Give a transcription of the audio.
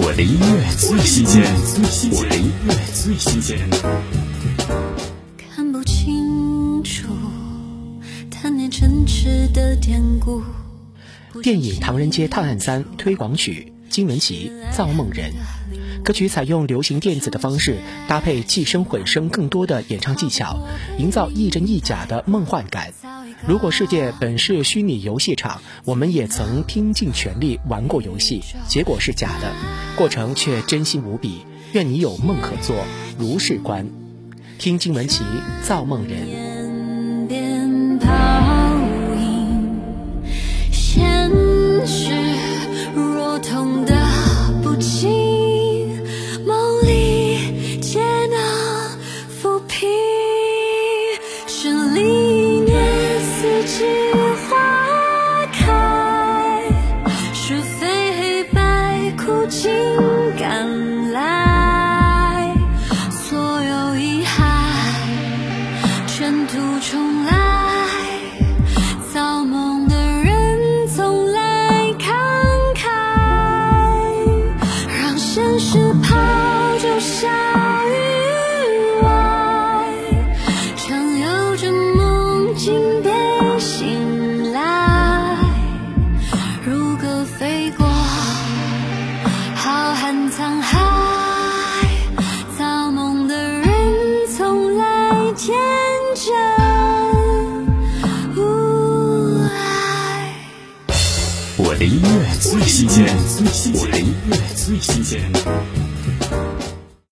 我的音乐最新鲜，我的音乐最新鲜。看不清楚，贪恋城池的典故。电影《唐人街探案三》推广曲，金玟岐《造梦人》。歌曲采用流行电子的方式，搭配气声混声更多的演唱技巧，营造亦真亦假的梦幻感。如果世界本是虚拟游戏场，我们也曾拼尽全力玩过游戏，结果是假的，过程却真心无比。愿你有梦可做，如是观。听金玟岐《造梦人》。重来，造梦的人从来慷慨，让现实抛就小于外，常有着梦境便醒来，如歌飞过浩瀚沧海，造梦的人从来天我的音乐最新鲜我的音乐最新鲜。